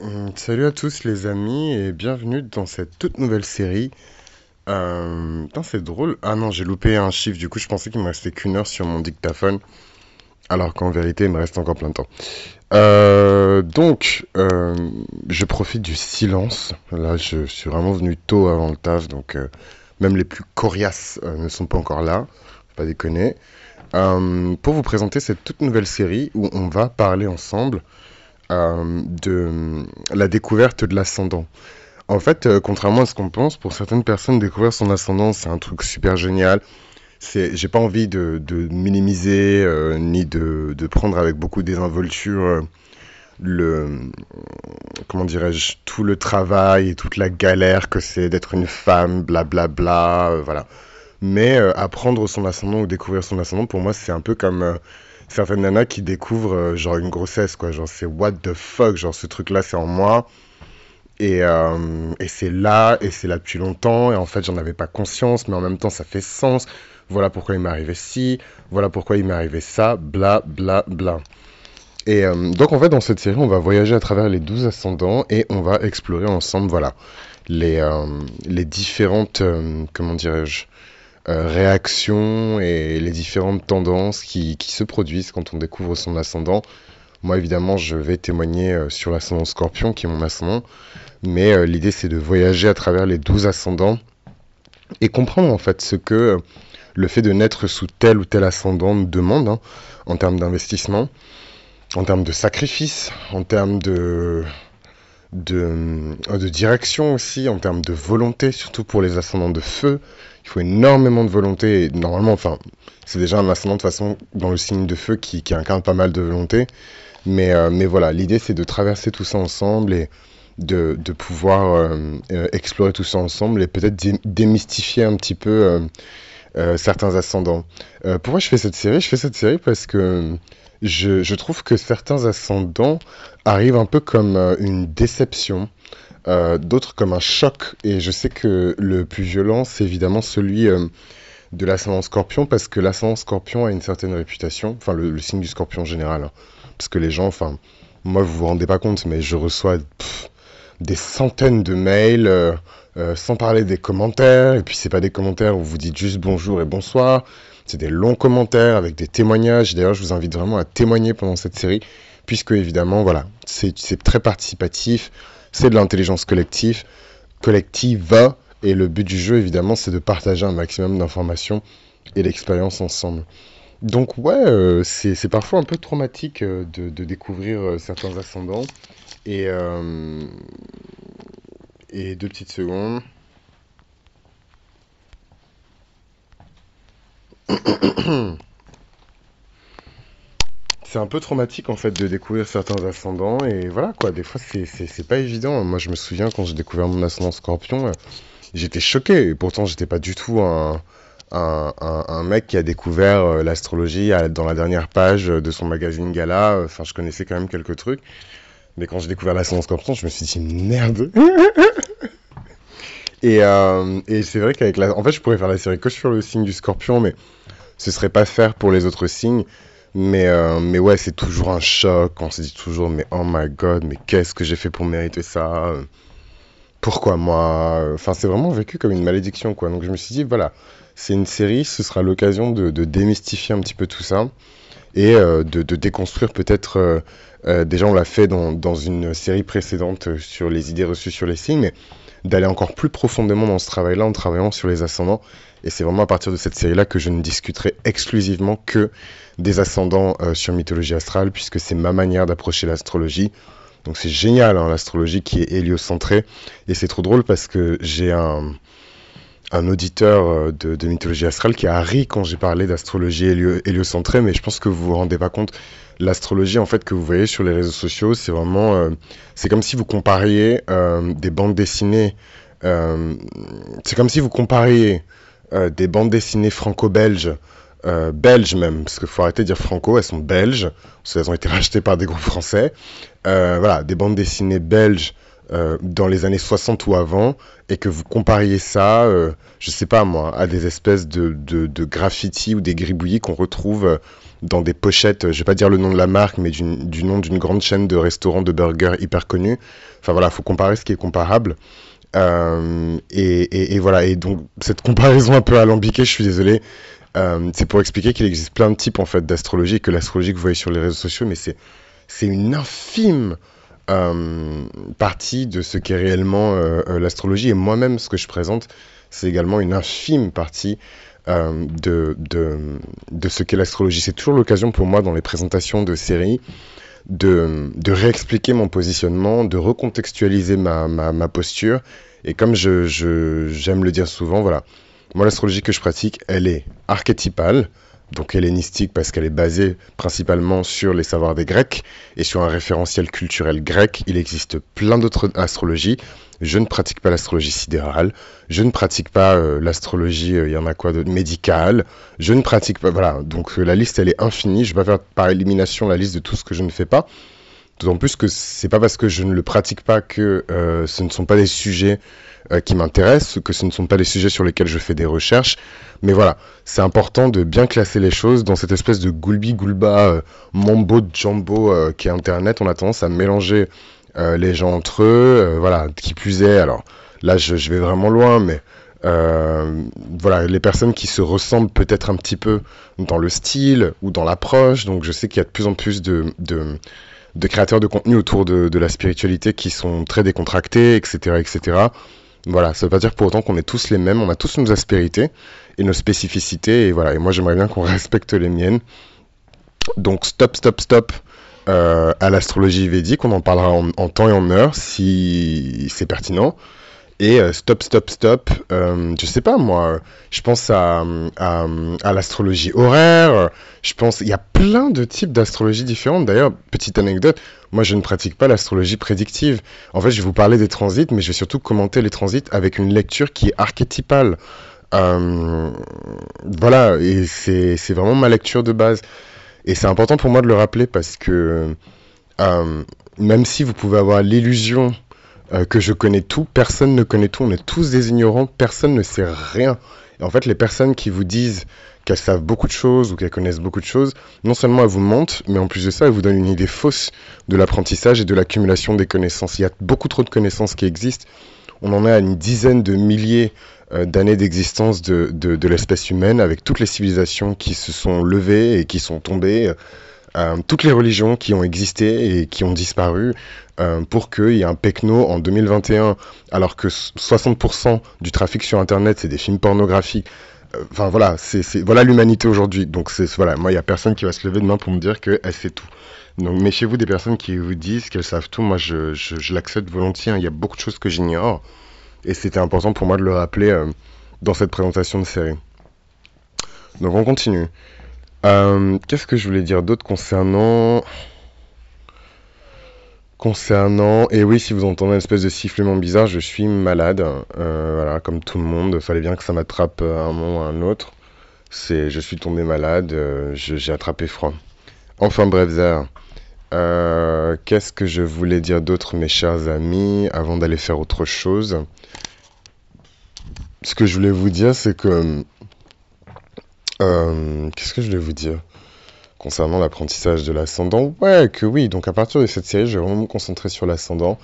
Hum, Salut à tous les amis et bienvenue dans cette toute nouvelle série. Euh... Putain, c'est drôle. Ah non, j'ai loupé un chiffre, du coup je pensais qu'il me restait qu'une heure sur mon dictaphone, alors qu'en vérité il me reste encore plein de temps. Euh, donc, euh, je profite du silence. Là, je suis vraiment venu tôt avant le taf, donc même les plus coriaces ne sont pas encore là. Pas déconner. Pour vous présenter cette toute nouvelle série où on va parler ensemble euh, de la découverte de l'ascendant. En fait, euh, contrairement à ce qu'on pense, pour certaines personnes, découvrir son ascendant, c'est un truc super génial. J'ai pas envie de, minimiser euh, ni de, prendre avec beaucoup de désinvolture le, comment dirais-je, tout le travail et toute la galère que c'est d'être une femme, blablabla, euh, voilà. Mais apprendre son ascendant ou découvrir son ascendant, pour moi, c'est un peu comme certaines nanas qui découvrent euh, genre une grossesse, quoi. Genre, c'est what the fuck, genre ce truc-là, c'est en moi. Et, euh, et c'est là, et c'est là depuis longtemps, et en fait, j'en avais pas conscience, mais en même temps, ça fait sens. Voilà pourquoi il m'est arrivé ci, voilà pourquoi il m'est arrivé ça, bla bla bla. Et euh, donc, en fait, dans cette série, on va voyager à travers les 12 ascendants et on va explorer ensemble, voilà, les, les différentes, comment dirais-je, réactions et les différentes tendances qui, qui se produisent quand on découvre son ascendant. Moi, évidemment, je vais témoigner euh, sur l'ascendant Scorpion, qui est mon ascendant, mais euh, l'idée, c'est de voyager à travers les 12 ascendants et comprendre en fait ce que euh, le fait de naître sous tel ou tel ascendant nous demande hein, en termes d'investissement, en termes de sacrifice, en termes de, de, euh, de direction aussi, en termes de volonté, surtout pour les ascendants de feu. Il faut énormément de volonté. Et normalement, enfin, c'est déjà un ascendant de façon dans le signe de feu qui, incarne pas mal de volonté. Mais, euh, mais voilà, l'idée c'est de traverser tout ça ensemble et de, de pouvoir euh, explorer tout ça ensemble et peut-être dé- démystifier un petit peu certains ascendants. Pourquoi je fais cette série? Je fais cette série parce que je, trouve que certains ascendants arrivent un peu comme euh, une déception, euh, d'autres comme un choc. Et je sais que le plus violent, c'est évidemment celui euh, de l'ascendant scorpion parce que l'ascendant scorpion a une certaine réputation, enfin le, signe du scorpion en général. hein. Parce que les gens, enfin, moi vous vous rendez pas compte, mais je reçois des centaines de mails, sans parler des commentaires, et puis c'est pas des commentaires où vous dites juste bonjour et bonsoir, c'est des longs commentaires avec des témoignages. D'ailleurs, je vous invite vraiment à témoigner pendant cette série, puisque évidemment, voilà, c'est très participatif, c'est de l'intelligence collective, collective, et le but du jeu, évidemment, c'est de partager un maximum d'informations et d'expériences ensemble. Donc ouais, euh, c'est parfois un peu traumatique euh, de, découvrir euh, certains ascendants. Et deux petites secondes. C'est un peu traumatique en fait de découvrir certains ascendants et voilà quoi, des fois c'est pas évident. Moi je me souviens quand j'ai découvert mon ascendant scorpion, euh, j'étais choqué et pourtant j'étais pas du tout un, un, un- mec qui a découvert euh, l'astrologie dans la dernière page de son magazine Gala. Enfin je connaissais quand même quelques trucs, mais quand j'ai découvert l'ascendant scorpion je me suis dit merde. Et, euh, et c'est vrai qu'avec la... En fait je pourrais faire la série que sur le signe du scorpion mais ce serait pas faire pour les autres signes. Mais, euh, mais ouais, c'est toujours un choc. On se dit toujours, mais oh my god, mais qu'est-ce que j'ai fait pour mériter ça? Pourquoi moi? Enfin, c'est vraiment vécu comme une malédiction, quoi. Donc je me suis dit, voilà, c'est une série, ce sera l'occasion de, démystifier un petit peu tout ça et euh, de, déconstruire peut-être. déjà, on l'a fait dans, une série précédente sur les idées reçues sur les signes, mais d'aller encore plus profondément dans ce travail-là en travaillant sur les ascendants. Et c'est vraiment à partir de cette série-là que je ne discuterai exclusivement que des ascendants euh, sur mythologie astrale, puisque c'est ma manière d'approcher l'astrologie. Donc c'est génial, hein, l'astrologie qui est héliocentrée. Et c'est trop drôle parce que j'ai un, auditeur euh, de, mythologie astrale qui a ri quand j'ai parlé d'astrologie hélio- héliocentrée, mais je pense que vous vous rendez pas compte. L'astrologie, en fait, que vous voyez sur les réseaux sociaux, c'est vraiment... euh, c'est comme si vous compariez euh, des bandes dessinées... euh, c'est comme si vous compariez des bandes dessinées franco-belges belges même, parce qu'il faut arrêter de dire franco, elles sont belges, parce qu'elles ont été rachetées par des groupes français. Voilà, des bandes dessinées belges dans les années 60 ou avant et que vous compariez ça, je sais pas moi, à des espèces de, de, de graffitis ou des gribouillis qu'on retrouve dans des pochettes, je vais pas dire le nom de la marque, mais du, nom d'une grande chaîne de restaurants de burgers hyper connue. Enfin voilà, faut comparer ce qui est comparable. Euh, et, voilà, et donc cette comparaison un peu alambiquée, je suis désolé, euh, c'est pour expliquer qu'il existe plein de types en fait d'astrologie que l'astrologie que vous voyez sur les réseaux sociaux, mais c'est une infime euh, partie de ce qu'est réellement euh, euh, l'astrologie. Et moi-même, ce que je présente, c'est également une infime partie euh, de, de, de ce qu'est l'astrologie. C'est toujours l'occasion pour moi dans les présentations de séries de, de réexpliquer mon positionnement, de recontextualiser ma, ma, posture. Et comme je, je, j'aime le dire souvent, voilà, moi l'astrologie que je pratique, elle est archétypale, donc hellénistique parce qu'elle est basée principalement sur les savoirs des Grecs et sur un référentiel culturel grec. Il existe plein d'autres astrologies. Je ne pratique pas l'astrologie sidérale. Je ne pratique pas euh, l'astrologie, euh, il y en a quoi de médicale. Je ne pratique pas, voilà. Donc euh, la liste, elle est infinie. Je vais pas faire par élimination la liste de tout ce que je ne fais pas. D'autant plus que c'est pas parce que je ne le pratique pas que euh, ce ne sont pas des sujets euh, qui m'intéressent, que ce ne sont pas des sujets sur lesquels je fais des recherches. Mais voilà, c'est important de bien classer les choses dans cette espèce de goulbi-goulba, euh, mambo jumbo euh, qui est Internet. On a tendance à mélanger les gens entre eux. voilà, qui plus est, alors là je, vais vraiment loin, mais voilà, les personnes qui se ressemblent peut-être un petit peu dans le style ou dans l'approche. Donc je sais qu'il y a de plus en plus de, de créateurs de contenu autour de, la spiritualité qui sont très décontractés, etc., etc. Voilà, ça veut pas dire pour autant qu'on est tous les mêmes, on a tous nos aspérités et nos spécificités, et voilà, et moi j'aimerais bien qu'on respecte les miennes. Donc stop, stop, stop euh, à l'astrologie védique, on en parlera en temps et en heure si c'est pertinent. Et euh, stop, stop, stop, euh, je sais pas moi, je pense à, à, à l'astrologie horaire, je pense, il y a plein de types d'astrologie différentes. D'ailleurs, petite anecdote, moi je ne pratique pas l'astrologie prédictive. En fait, je vais vous parler des transits, mais je vais surtout commenter les transits avec une lecture qui est archétypale. Euh, voilà, et c'est c'est vraiment ma lecture de base. Et c'est important pour moi de le rappeler parce que euh, même si vous pouvez avoir l'illusion euh, que je connais tout, personne ne connaît tout, on est tous des ignorants, personne ne sait rien. Et en fait, les personnes qui vous disent qu'elles savent beaucoup de choses ou qu'elles connaissent beaucoup de choses, non seulement elles vous mentent, mais en plus de ça, elles vous donnent une idée fausse de l'apprentissage et de l'accumulation des connaissances. Il y a beaucoup trop de connaissances qui existent. On en est à une dizaine de milliers euh, d'années d'existence de, de, de l'espèce humaine, avec toutes les civilisations qui se sont levées et qui sont tombées, toutes les religions qui ont existé et qui ont disparu, euh, pour qu'il y ait un pecno en 2021, alors que 60% du trafic sur Internet, c'est des films pornographiques. Euh, Enfin voilà, c'est voilà l'humanité aujourd'hui. Donc voilà, moi il y a personne qui va se lever demain pour me dire qu'elle sait tout. Donc méfiez-vous des personnes qui vous disent qu'elles savent tout. Moi je, l'accepte volontiers. hein. Il y a beaucoup de choses que j'ignore et c'était important pour moi de le rappeler euh, dans cette présentation de série. Donc on continue. Euh, Qu'est-ce que je voulais dire d'autre concernant concernant et oui si vous entendez une espèce de sifflement bizarre, je suis malade. Euh, voilà comme tout le monde. Fallait bien que ça m'attrape à un moment ou un autre. C'est je suis tombé malade. euh, j'ai attrapé froid. Enfin bref. Euh, Qu'est-ce que je voulais dire d'autre, mes chers amis, avant d'aller faire autre chose? Ce que je voulais vous dire, c'est que... euh, qu'est-ce que je voulais vous dire? Concernant l'apprentissage de l'ascendant, ouais, que oui. Donc à partir de cette série, je vais vraiment me concentrer sur l'ascendant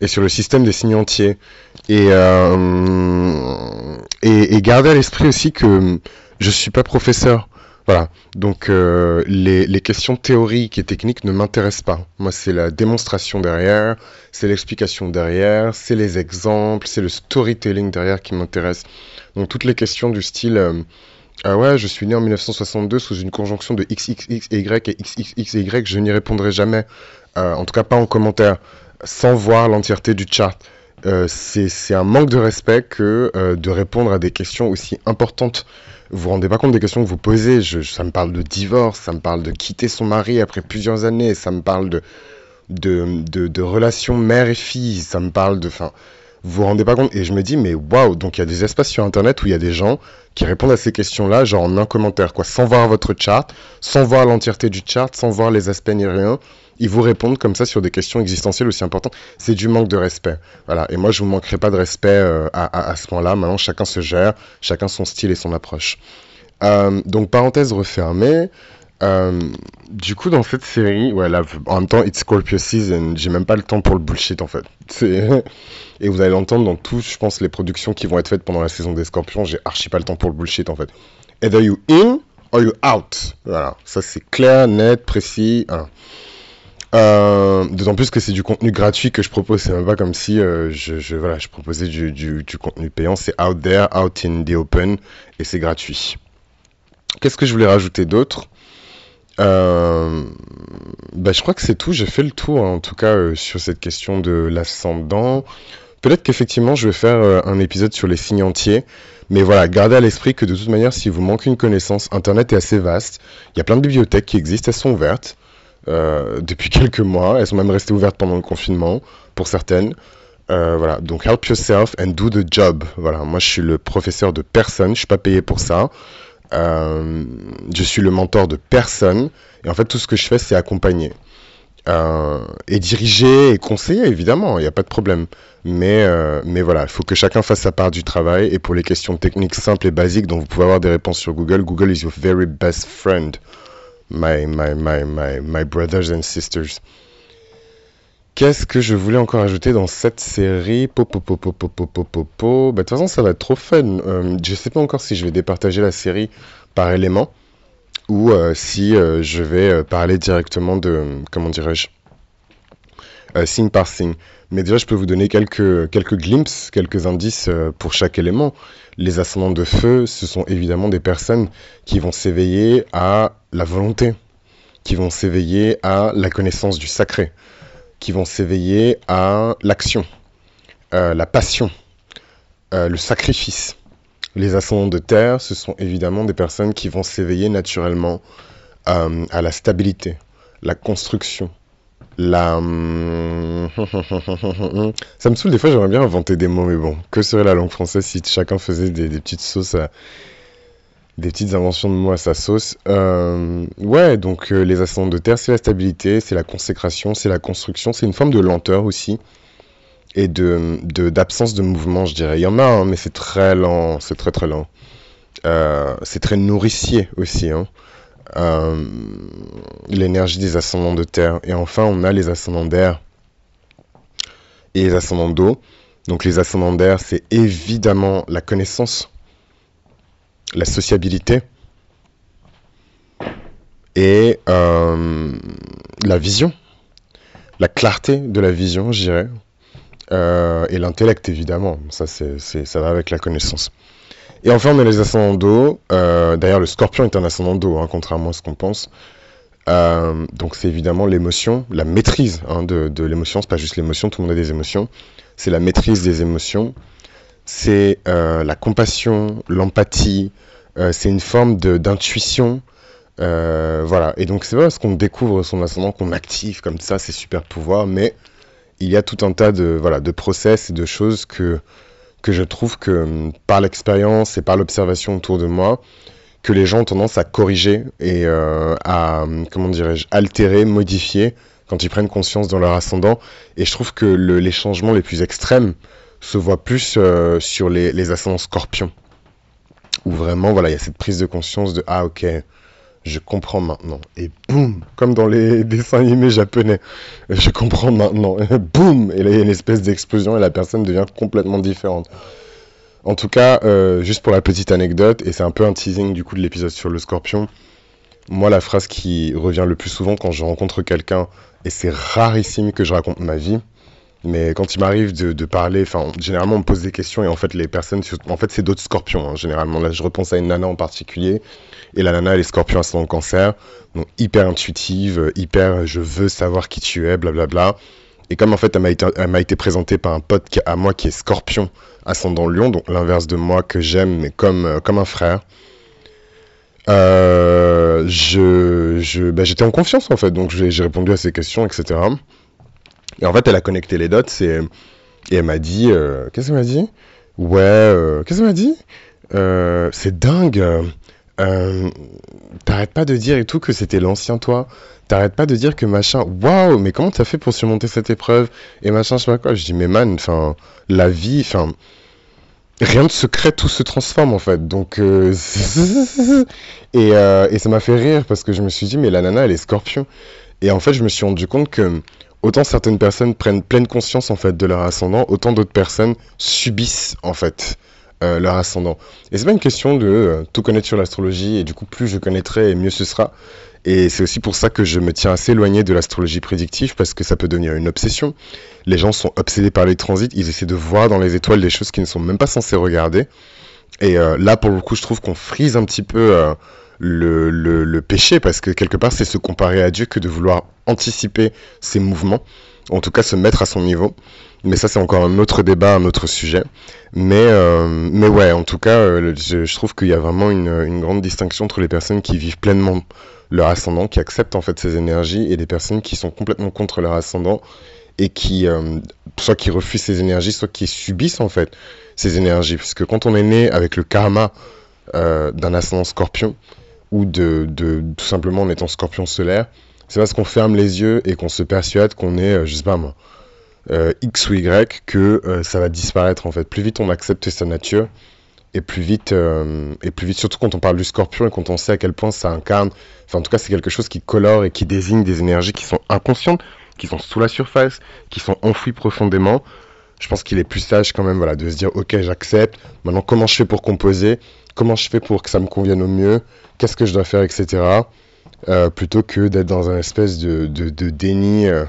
et sur le système des signes entiers. Et, euh, et, garder à l'esprit aussi que je suis pas professeur. Voilà. Donc euh, les, questions théoriques et techniques ne m'intéressent pas. Moi, c'est la démonstration derrière, c'est l'explication derrière, c'est les exemples, c'est le storytelling derrière qui m'intéresse. Donc toutes les questions du style ah ouais, je suis né en 1962 sous une conjonction de XXXY et XXXY, je n'y répondrai jamais. Euh, en tout cas, pas en commentaire, sans voir l'entièreté du chart. Euh, c'est un manque de respect que euh, de répondre à des questions aussi importantes. Vous vous rendez pas compte des questions que vous posez. Ça me parle de divorce, ça me parle de quitter son mari après plusieurs années, ça me parle de, de, de, de relations mère et fille, ça me parle de... Fin, Vous vous rendez pas compte Et je me dis, mais waouh, donc il y a des espaces sur Internet où il y a des gens qui répondent à ces questions-là, genre en un commentaire, quoi, sans voir votre chart, sans voir l'entièreté du chart, sans voir les aspects ni rien. Ils vous répondent comme ça sur des questions existentielles aussi importantes. C'est du manque de respect. Voilà. Et moi, je vous manquerai pas de respect euh, à, à, ce point-là. Maintenant, chacun se gère, chacun son style et son approche. Euh, donc, parenthèse refermée. Euh, du coup, dans cette série, ouais, là, en même temps, it's Scorpio season. J'ai même pas le temps pour le bullshit, en fait. Et vous allez l'entendre dans tout, je pense, les productions qui vont être faites pendant la saison des Scorpions. J'ai archi pas le temps pour le bullshit, en fait. Either you in or you out. Voilà. Ça, c'est clair, net, précis. Euh, D'autant plus que c'est du contenu gratuit que je propose. C'est même pas comme si euh, je, voilà, je proposais du contenu payant. C'est out there, out in the open. Et c'est gratuit. Qu'est-ce que je voulais rajouter d'autre? Euh, bah, je crois que c'est tout. J'ai fait le tour, en tout cas, euh, sur cette question de l'ascendant. Peut-être qu'effectivement, je vais faire euh, un épisode sur les signes entiers. Mais voilà, gardez à l'esprit que de toute manière, si vous manquez une connaissance, Internet est assez vaste. Il y a plein de bibliothèques qui existent, elles sont ouvertes depuis quelques mois. Elles sont même restées ouvertes pendant le confinement, pour certaines. voilà, donc help yourself and do the job. Voilà, moi je suis le professeur de personne, je suis pas payé pour ça. Euh, je suis le mentor de personne. Et en fait, tout ce que je fais, c'est accompagner. Euh, et diriger et conseiller, évidemment, il n'y a pas de problème. Mais, euh, mais voilà, il faut que chacun fasse sa part du travail. Et pour les questions techniques simples et basiques dont vous pouvez avoir des réponses sur Google, Google is your very best friend, my, my, my, my, my brothers and sisters. Qu'est-ce que je voulais encore ajouter dans cette série? Po, po, po, po, po, bah, De toute façon, ça va être trop fun. Euh, je ne sais pas encore si je vais départager la série par éléments ou euh, si euh, je vais parler directement de, comment dirais-je, signe par signe. Mais déjà, je peux vous donner quelques, quelques glimpses, quelques indices pour chaque élément. Les ascendants de feu, ce sont évidemment des personnes qui vont s'éveiller à la volonté, qui vont s'éveiller à la connaissance du sacré qui vont s'éveiller à l'action, euh, la passion, euh, le sacrifice. Les ascendants de terre, ce sont évidemment des personnes qui vont s'éveiller naturellement euh, à la stabilité, la construction, la... Ça me saoule, des fois j'aimerais bien inventer des mots, mais bon, que serait la langue française si chacun faisait des, des petites sauces à des petites inventions de mots à sa sauce. Euh, ouais, donc euh, les ascendants de terre, c'est la stabilité, c'est la consécration, c'est la construction, c'est une forme de lenteur aussi et de d'absence de, mouvement, je dirais. Il y en a, hein, mais c'est très lent, c'est très très lent. Euh, c'est très nourricier aussi. Hein. L'énergie des ascendants de terre. Et enfin, on a les ascendants d'air et les ascendants d'eau. Donc les ascendants d'air, c'est évidemment la connaissance la sociabilité et euh, la vision, la clarté de la vision, je dirais, euh, et l'intellect évidemment. Ça, c'est, ça va avec la connaissance. Et enfin, on a les ascendants d'eau. Euh, d'ailleurs, le scorpion est un ascendant d'eau, hein, contrairement à ce qu'on pense. Euh, donc, c'est évidemment l'émotion, la maîtrise hein, de, de l'émotion. C'est pas juste l'émotion, tout le monde a des émotions. C'est la maîtrise des émotions c'est euh, la compassion, l'empathie, euh, c'est une forme d'intuition. Euh, voilà, et donc c'est pas parce qu'on découvre son ascendant qu'on active comme ça ses super pouvoirs, mais il y a tout un tas de, voilà, de process et de choses que, que je trouve que hum, par l'expérience et par l'observation autour de moi, que les gens ont tendance à corriger et à, hum, comment dirais-je, altérer, modifier quand ils prennent conscience dans leur ascendant. Et je trouve que le, les changements les plus extrêmes, se voit plus euh, sur les, ascendants scorpions. Où vraiment, voilà, il y a cette prise de conscience de Ah, ok, je comprends maintenant. Et boum, comme dans les dessins animés japonais, je comprends maintenant. boum, et là, il y a une espèce d'explosion et la personne devient complètement différente. En tout cas, euh, juste pour la petite anecdote, et c'est un peu un teasing du coup de l'épisode sur le scorpion, moi, la phrase qui revient le plus souvent quand je rencontre quelqu'un, et c'est rarissime que je raconte ma vie, mais quand il m'arrive de, parler, enfin, généralement, on me pose des questions et en fait, les personnes, en fait, c'est d'autres scorpions, hein, généralement. Là, je repense à une nana en particulier. Et la nana, elle est scorpion à son cancer. Donc, hyper intuitive, hyper, je veux savoir qui tu es, blablabla. Et comme en fait, elle m'a été, présentée par un pote à moi qui est scorpion ascendant lion, donc l'inverse de moi que j'aime, mais comme, euh, comme un frère. Euh, bah, j'étais en confiance en fait, donc j'ai répondu à ces questions, etc. Et en fait, elle a connecté les dots. Et elle m'a dit, euh, qu'est-ce qu'elle m'a dit? Ouais, euh, qu'est-ce qu'elle m'a dit? Euh, C'est dingue. T'arrêtes pas de dire et tout que c'était l'ancien toi. T'arrêtes pas de dire que machin. Waouh, mais comment t'as fait pour surmonter cette épreuve? Et machin, je sais pas quoi. Je dis, mais man, enfin, la vie, enfin. Rien de secret, tout se transforme en fait. Donc, et, et ça m'a fait rire parce que je me suis dit, mais la nana, elle est scorpion. Et en fait, je me suis rendu compte que autant certaines personnes prennent pleine conscience en fait de leur ascendant, autant d'autres personnes subissent en fait euh, leur ascendant. Et c'est pas une question de euh, tout connaître sur l'astrologie et du coup plus je connaîtrai mieux ce sera. Et c'est aussi pour ça que je me tiens assez éloigné de l'astrologie prédictive parce que ça peut devenir une obsession. Les gens sont obsédés par les transits, ils essaient de voir dans les étoiles des choses qu'ils ne sont même pas censés regarder. Et euh, là, pour le coup, je trouve qu'on frise un petit peu le, le, péché parce que quelque part, c'est se comparer à Dieu que de vouloir anticiper ses mouvements, en tout cas se mettre à son niveau. Mais ça, c'est encore un autre débat, un autre sujet. Mais, euh, mais ouais, en tout cas, euh, je, trouve qu'il y a vraiment une, une grande distinction entre les personnes qui vivent pleinement leur ascendant, qui acceptent en fait ces énergies, et des personnes qui sont complètement contre leur ascendant et qui, euh, soit qui refusent ces énergies, soit qui subissent en fait ces énergies. Parce que quand on est né avec le karma d'un ascendant scorpion, ou de, tout simplement en étant scorpion solaire, c'est parce qu'on ferme les yeux et qu'on se persuade qu'on est, euh, je sais pas moi, euh, X ou Y, que euh, ça va disparaître en fait. Plus vite on accepte sa nature, et plus vite, et plus vite, surtout quand on parle du scorpion et quand on sait à quel point ça incarne, enfin en tout cas c'est quelque chose qui colore et qui désigne des énergies qui sont inconscientes, qui sont sous la surface, qui sont enfouies profondément. Je pense qu'il est plus sage quand même voilà, de se dire ok j'accepte, maintenant comment je fais pour composer, comment je fais pour que ça me convienne au mieux, qu'est-ce que je dois faire, etc. Euh, plutôt que d'être dans un espèce de, de, de déni, euh,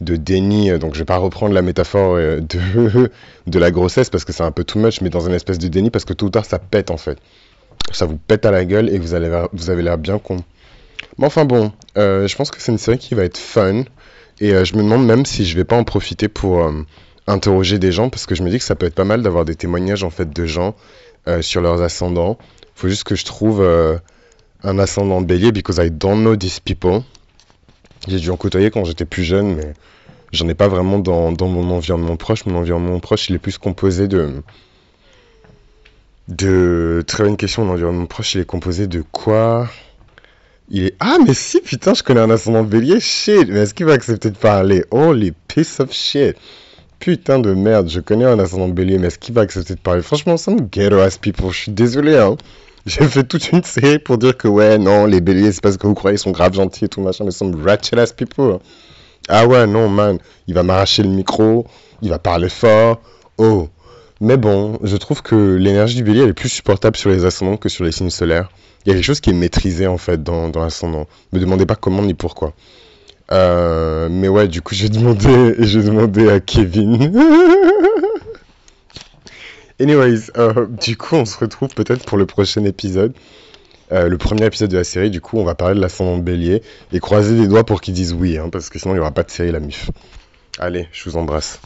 de déni. euh, Donc je vais pas reprendre la métaphore de, de la grossesse parce que c'est un peu too much, mais dans une espèce de déni parce que tôt ou tard ça pète en fait. Ça vous pète à la gueule et vous, allez, vous avez l'air bien con. Mais enfin bon, je pense que c'est une série qui va être fun et je me demande même si je vais pas en profiter pour interroger des gens parce que je me dis que ça peut être pas mal d'avoir des témoignages en fait de gens euh, sur leurs ascendants. Faut juste que je trouve euh, un ascendant bélier because I don't know these people. J'ai dû en côtoyer quand j'étais plus jeune, mais j'en ai pas vraiment dans, mon environnement proche. Mon environnement proche, il est plus composé de. De. Très bonne question, mon environnement proche, il est composé de quoi? Il est. Ah, mais si, putain, je connais un ascendant bélier, shit Mais est-ce qu'il va accepter de parler? Holy piece of shit Putain de merde, je connais un ascendant bélier, mais est-ce qu'il va accepter de parler? Franchement, ça me ghetto ass people, je suis désolé, hein. J'ai fait toute une série pour dire que ouais, non, les béliers, c'est parce que vous croyez ils sont grave gentils et tout machin, mais ils sont ratchet ass people. Ah ouais, non, man, il va m'arracher le micro, il va parler fort. Oh. Mais bon, je trouve que l'énergie du bélier, elle est plus supportable sur les ascendants que sur les signes solaires. Il y a quelque chose qui est maîtrisé en fait dans, dans l'ascendant. Me demandez pas comment ni pourquoi. Euh, mais ouais, du coup, j'ai demandé, j'ai demandé à Kevin. Anyways, euh, du coup, on se retrouve peut-être pour le prochain épisode. Euh, le premier épisode de la série, du coup, on va parler de l'ascendant de bélier et croiser les doigts pour qu'ils disent oui, hein, parce que sinon il n'y aura pas de série la mif. Allez, je vous embrasse.